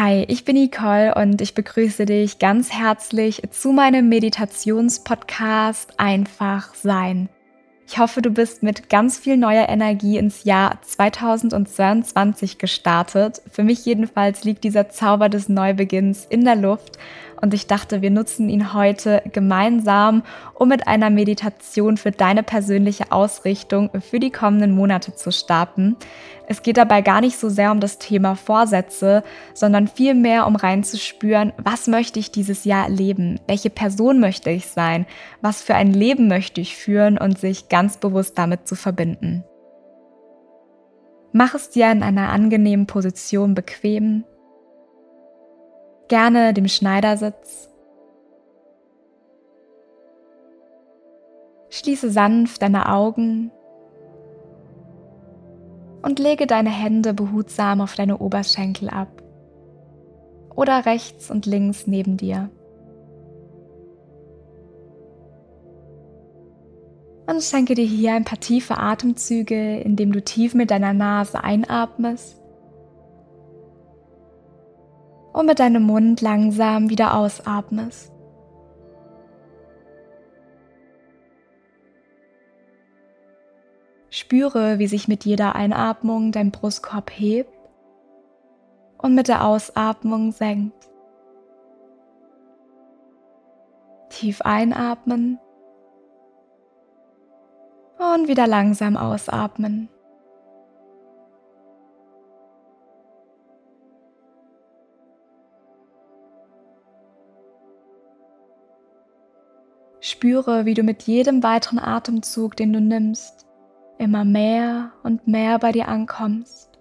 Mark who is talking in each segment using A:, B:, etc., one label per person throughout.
A: Hi, ich bin Nicole und ich begrüße dich ganz herzlich zu meinem Meditationspodcast Einfach Sein. Ich hoffe, du bist mit ganz viel neuer Energie ins Jahr 2022 gestartet. Für mich jedenfalls liegt dieser Zauber des Neubeginns in der Luft und ich dachte, wir nutzen ihn heute gemeinsam, um mit einer Meditation für deine persönliche Ausrichtung für die kommenden Monate zu starten. Es geht dabei gar nicht so sehr um das Thema Vorsätze, sondern vielmehr um reinzuspüren, was möchte ich dieses Jahr erleben, welche Person möchte ich sein, was für ein Leben möchte ich führen und sich ganz bewusst damit zu verbinden. Mach es dir in einer angenehmen Position bequem, gerne dem Schneidersitz. Schließe sanft deine Augen und lege deine Hände behutsam auf deine Oberschenkel ab oder rechts und links neben dir. Und schenke dir hier ein paar tiefe Atemzüge, indem du tief mit deiner Nase einatmest und mit deinem Mund langsam wieder ausatmest. Spüre, wie sich mit jeder Einatmung dein Brustkorb hebt und mit der Ausatmung senkt. Tief einatmen und wieder langsam ausatmen. Spüre, wie du mit jedem weiteren Atemzug, den du nimmst, immer mehr und mehr bei dir ankommst.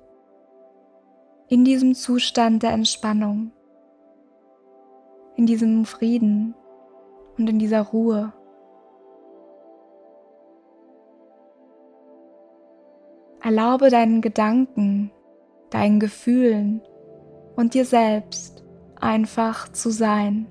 A: In diesem Zustand der Entspannung, in diesem Frieden und in dieser Ruhe. Erlaube deinen Gedanken, deinen Gefühlen und dir selbst einfach zu sein.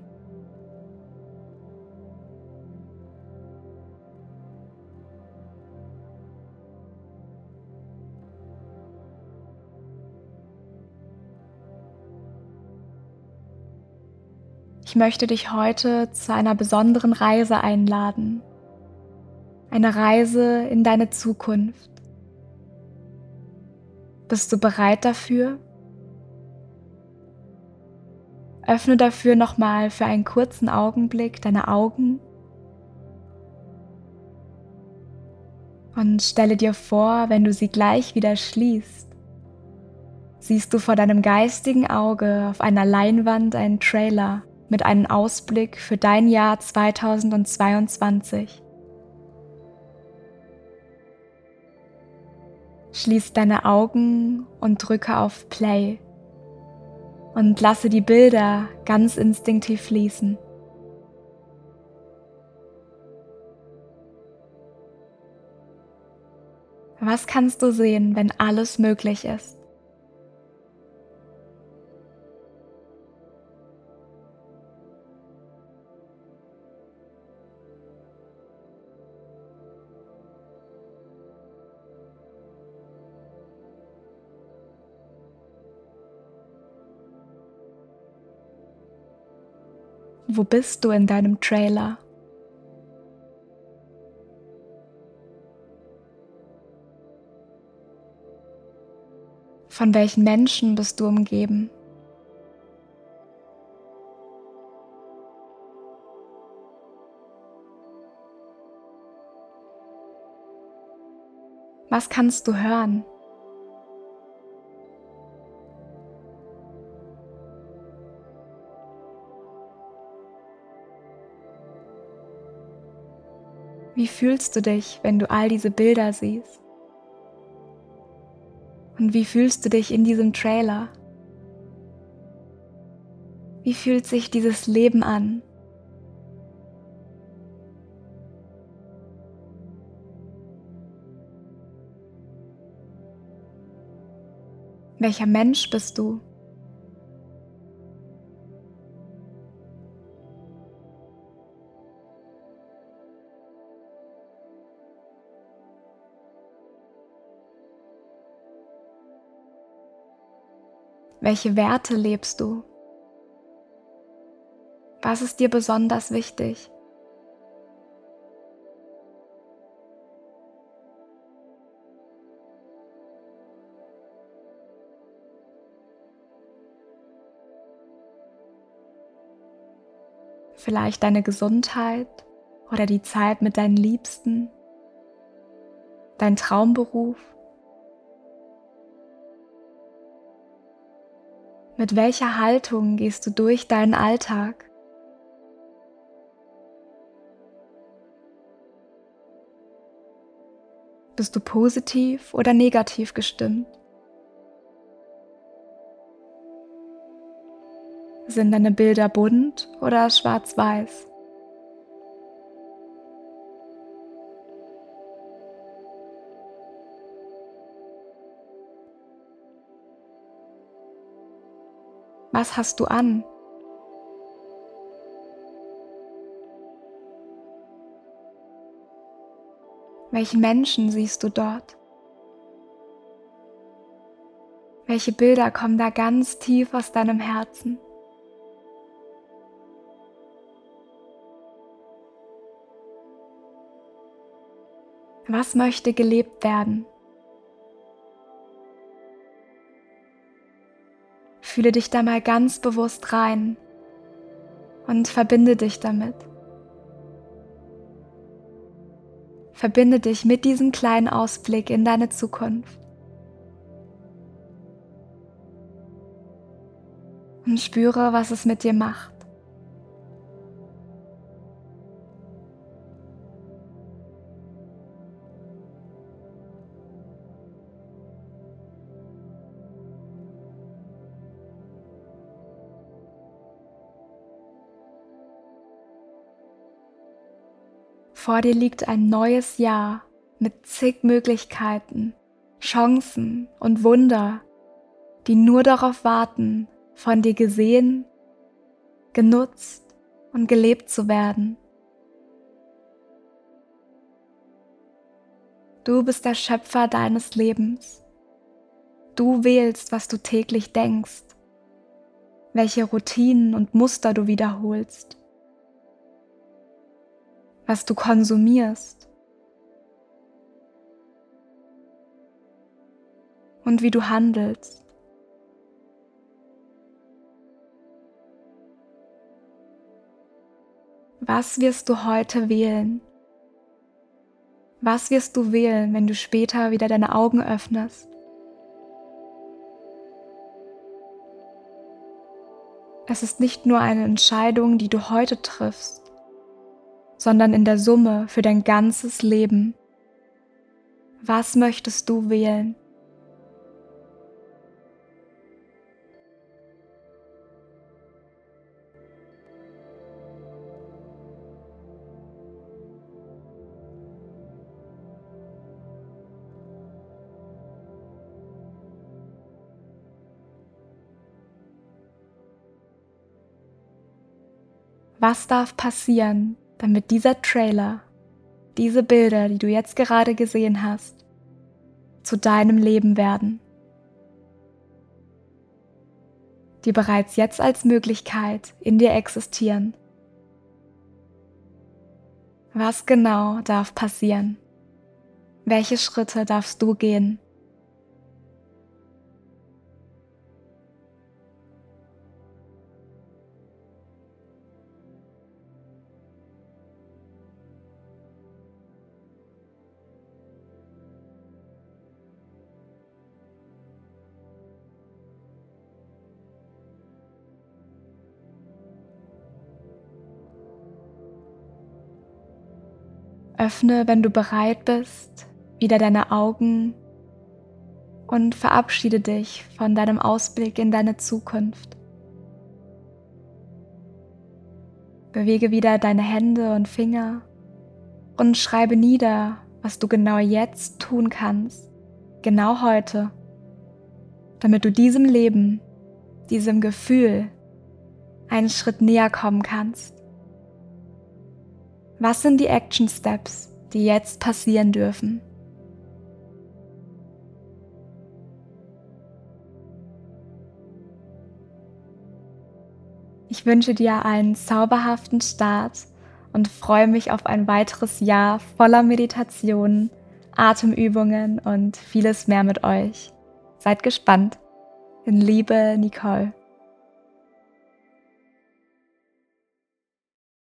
A: Ich möchte dich heute zu einer besonderen Reise einladen. Eine Reise in deine Zukunft. Bist du bereit dafür? Öffne dafür nochmal für einen kurzen Augenblick deine Augen und stelle dir vor, wenn du sie gleich wieder schließt, siehst du vor deinem geistigen Auge auf einer Leinwand einen Trailer mit einem Ausblick für dein Jahr 2022. Schließ deine Augen und drücke auf Play und lasse die Bilder ganz instinktiv fließen. Was kannst du sehen, wenn alles möglich ist? Wo bist du in deinem Trailer? Von welchen Menschen bist du umgeben? Was kannst du hören? Wie fühlst du dich, wenn du all diese Bilder siehst? Und wie fühlst du dich in diesem Trailer? Wie fühlt sich dieses Leben an? Welcher Mensch bist du? Welche Werte lebst du? Was ist dir besonders wichtig? Vielleicht deine Gesundheit oder die Zeit mit deinen Liebsten, dein Traumberuf. Mit welcher Haltung gehst du durch deinen Alltag? Bist du positiv oder negativ gestimmt? Sind deine Bilder bunt oder schwarz-weiß? Was hast du an? Welchen Menschen siehst du dort? Welche Bilder kommen da ganz tief aus deinem Herzen? Was möchte gelebt werden? Fühle dich da mal ganz bewusst rein und verbinde dich damit. Verbinde dich mit diesem kleinen Ausblick in deine Zukunft. Und spüre, was es mit dir macht. Vor dir liegt ein neues Jahr mit zig Möglichkeiten, Chancen und Wunder, die nur darauf warten, von dir gesehen, genutzt und gelebt zu werden. Du bist der Schöpfer deines Lebens. Du wählst, was du täglich denkst, welche Routinen und Muster du wiederholst was du konsumierst und wie du handelst. Was wirst du heute wählen? Was wirst du wählen, wenn du später wieder deine Augen öffnest? Es ist nicht nur eine Entscheidung, die du heute triffst, sondern in der Summe für dein ganzes Leben. Was möchtest du wählen? Was darf passieren, damit dieser Trailer, diese Bilder, die du jetzt gerade gesehen hast, zu deinem Leben werden. Die bereits jetzt als Möglichkeit in dir existieren. Was genau darf passieren? Welche Schritte darfst du gehen? Öffne, wenn du bereit bist, wieder deine Augen und verabschiede dich von deinem Ausblick in deine Zukunft. Bewege wieder deine Hände und Finger und schreibe nieder, was du genau jetzt tun kannst, genau heute, damit du diesem Leben, diesem Gefühl einen Schritt näher kommen kannst. Was sind die Action Steps, die jetzt passieren dürfen? Ich wünsche dir einen zauberhaften Start und freue mich auf ein weiteres Jahr voller Meditation, Atemübungen und vieles mehr mit euch. Seid gespannt. In Liebe, Nicole.